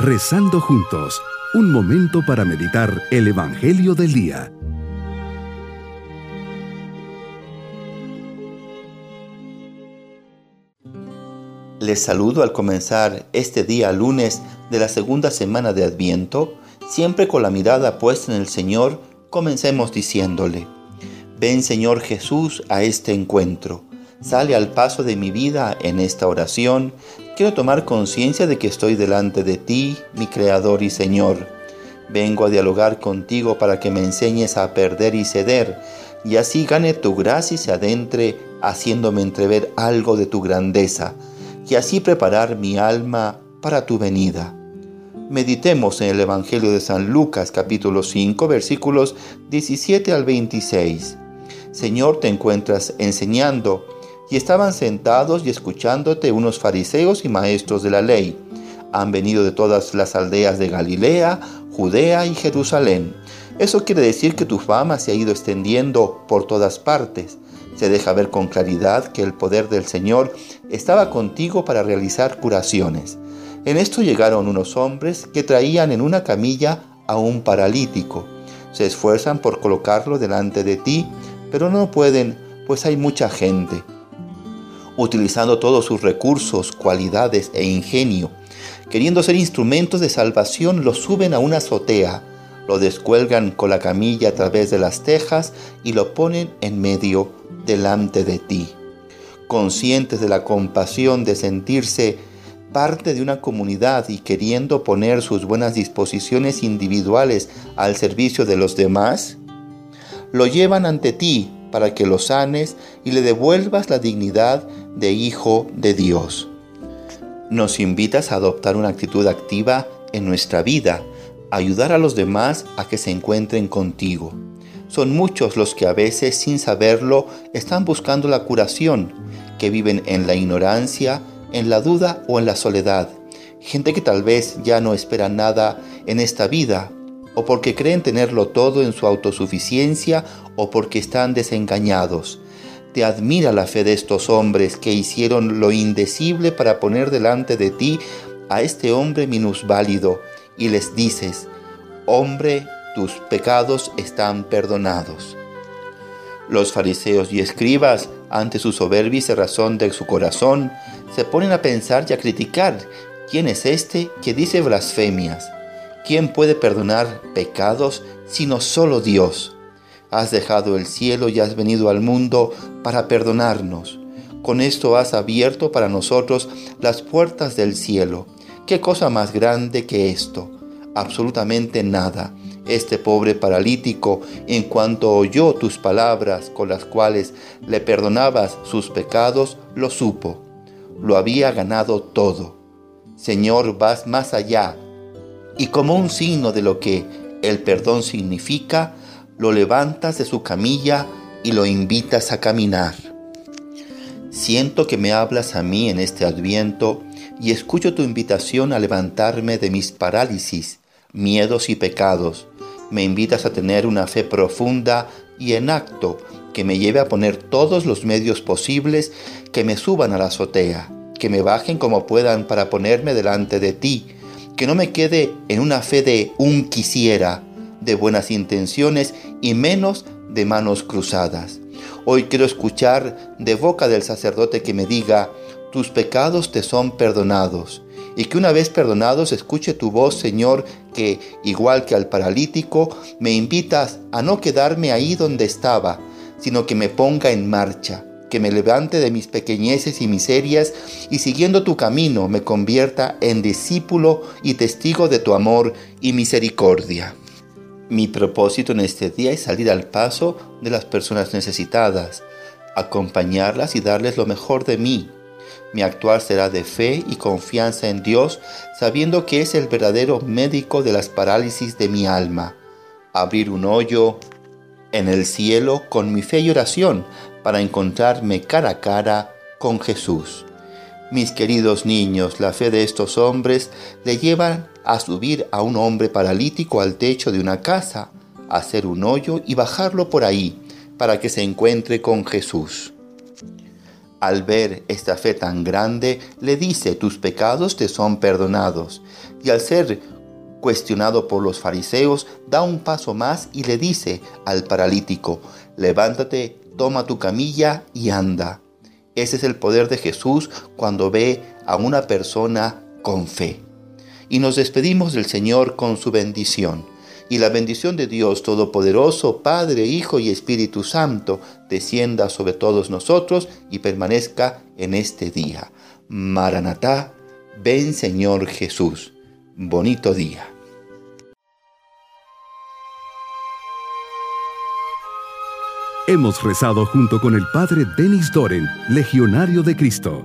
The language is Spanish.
Rezando juntos, un momento para meditar el Evangelio del Día. Les saludo al comenzar este día lunes de la segunda semana de Adviento, siempre con la mirada puesta en el Señor, comencemos diciéndole, ven Señor Jesús a este encuentro sale al paso de mi vida en esta oración, quiero tomar conciencia de que estoy delante de ti, mi Creador y Señor. Vengo a dialogar contigo para que me enseñes a perder y ceder, y así gane tu gracia y se adentre haciéndome entrever algo de tu grandeza, y así preparar mi alma para tu venida. Meditemos en el Evangelio de San Lucas capítulo 5 versículos 17 al 26. Señor, te encuentras enseñando, y estaban sentados y escuchándote unos fariseos y maestros de la ley. Han venido de todas las aldeas de Galilea, Judea y Jerusalén. Eso quiere decir que tu fama se ha ido extendiendo por todas partes. Se deja ver con claridad que el poder del Señor estaba contigo para realizar curaciones. En esto llegaron unos hombres que traían en una camilla a un paralítico. Se esfuerzan por colocarlo delante de ti, pero no pueden, pues hay mucha gente utilizando todos sus recursos, cualidades e ingenio. Queriendo ser instrumentos de salvación, lo suben a una azotea, lo descuelgan con la camilla a través de las tejas y lo ponen en medio delante de ti. Conscientes de la compasión de sentirse parte de una comunidad y queriendo poner sus buenas disposiciones individuales al servicio de los demás, lo llevan ante ti para que lo sanes y le devuelvas la dignidad de hijo de Dios. Nos invitas a adoptar una actitud activa en nuestra vida, ayudar a los demás a que se encuentren contigo. Son muchos los que a veces sin saberlo están buscando la curación, que viven en la ignorancia, en la duda o en la soledad. Gente que tal vez ya no espera nada en esta vida o porque creen tenerlo todo en su autosuficiencia o porque están desengañados. Admira la fe de estos hombres que hicieron lo indecible para poner delante de ti a este hombre minusválido y les dices, hombre, tus pecados están perdonados. Los fariseos y escribas, ante su soberbia y razón de su corazón, se ponen a pensar y a criticar quién es este que dice blasfemias ¿Quién puede perdonar pecados sino solo Dios? Has dejado el cielo y has venido al mundo para perdonarnos. Con esto has abierto para nosotros las puertas del cielo. ¿Qué cosa más grande que esto? Absolutamente nada. Este pobre paralítico, en cuanto oyó tus palabras con las cuales le perdonabas sus pecados, lo supo. Lo había ganado todo. Señor, vas más allá y como un signo de lo que el perdón significa, lo levantas de su camilla y lo invitas a caminar. Siento que me hablas a mí en este adviento y escucho tu invitación a levantarme de mis parálisis, miedos y pecados. Me invitas a tener una fe profunda y en acto que me lleve a poner todos los medios posibles que me suban a la azotea, que me bajen como puedan para ponerme delante de ti, que no me quede en una fe de un quisiera, de buenas intenciones y menos de manos cruzadas. Hoy quiero escuchar de boca del sacerdote que me diga, tus pecados te son perdonados. Y que una vez perdonados escuche tu voz, Señor, que, igual que al paralítico, me invitas a no quedarme ahí donde estaba, sino que me ponga en marcha, que me levante de mis pequeñeces y miserias y siguiendo tu camino me convierta en discípulo y testigo de tu amor y misericordia. Mi propósito en este día es salir al paso de las personas necesitadas, acompañarlas y darles lo mejor de mí. Mi actuar será de fe y confianza en Dios, sabiendo que es el verdadero médico de las parálisis de mi alma. Abrir un hoyo en el cielo con mi fe y oración para encontrarme cara a cara con Jesús. Mis queridos niños, la fe de estos hombres le llevan a subir a un hombre paralítico al techo de una casa, hacer un hoyo y bajarlo por ahí para que se encuentre con Jesús. Al ver esta fe tan grande, le dice, tus pecados te son perdonados. Y al ser cuestionado por los fariseos, da un paso más y le dice al paralítico, levántate, toma tu camilla y anda. Ese es el poder de Jesús cuando ve a una persona con fe. Y nos despedimos del Señor con su bendición. Y la bendición de Dios Todopoderoso, Padre, Hijo y Espíritu Santo, descienda sobre todos nosotros y permanezca en este día. Maranatá, ven Señor Jesús. Bonito día. Hemos rezado junto con el Padre Denis Doren, Legionario de Cristo.